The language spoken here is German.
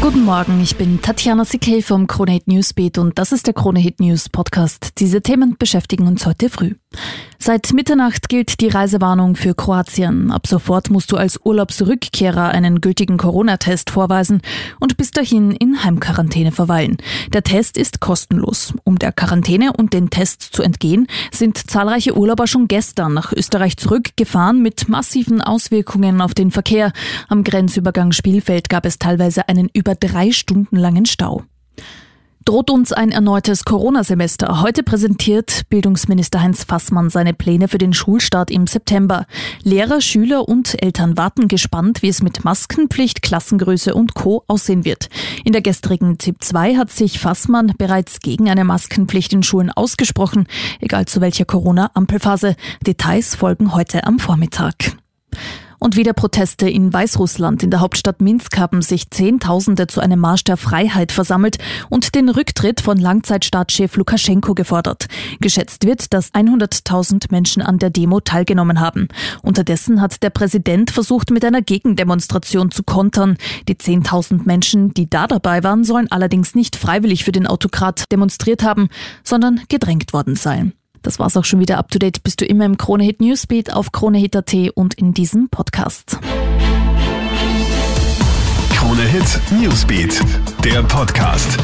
Guten Morgen, ich bin Tatjana Sikel vom Krone Hit Newsbeat und das ist der Krone Hit News Podcast. Diese Themen beschäftigen uns heute früh. Seit Mitternacht gilt die Reisewarnung für Kroatien. Ab sofort musst du als Urlaubsrückkehrer einen gültigen Corona-Test vorweisen und bis dahin in Heimquarantäne verweilen. Der Test ist kostenlos. Um der Quarantäne und den Tests zu entgehen, sind zahlreiche Urlauber schon gestern nach Österreich zurückgefahren mit massiven Auswirkungen auf den Verkehr. Am Grenzübergang Spielfeld gab es teilweise einen über drei Stunden langen Stau. Droht uns ein erneutes Corona-Semester? Heute präsentiert Bildungsminister Heinz Fassmann seine Pläne für den Schulstart im September. Lehrer, Schüler und Eltern warten gespannt, wie es mit Maskenpflicht, Klassengröße und Co. aussehen wird. In der gestrigen ZIP 2 hat sich Fassmann bereits gegen eine Maskenpflicht in Schulen ausgesprochen, egal zu welcher Corona-Ampelphase. Details folgen heute am Vormittag. Und wieder Proteste in Weißrussland. In der Hauptstadt Minsk haben sich Zehntausende zu einem Marsch der Freiheit versammelt und den Rücktritt von Langzeitstaatschef Lukaschenko gefordert. Geschätzt wird, dass 100.000 Menschen an der Demo teilgenommen haben. Unterdessen hat der Präsident versucht, mit einer Gegendemonstration zu kontern. Die 10.000 Menschen, die da dabei waren, sollen allerdings nicht freiwillig für den Autokrat demonstriert haben, sondern gedrängt worden sein. Das war's auch schon wieder up to date. Bist du immer im Kronehit Newsbeat auf Kronehit.at und in diesem Podcast. Kronehit Newsbeat, der Podcast.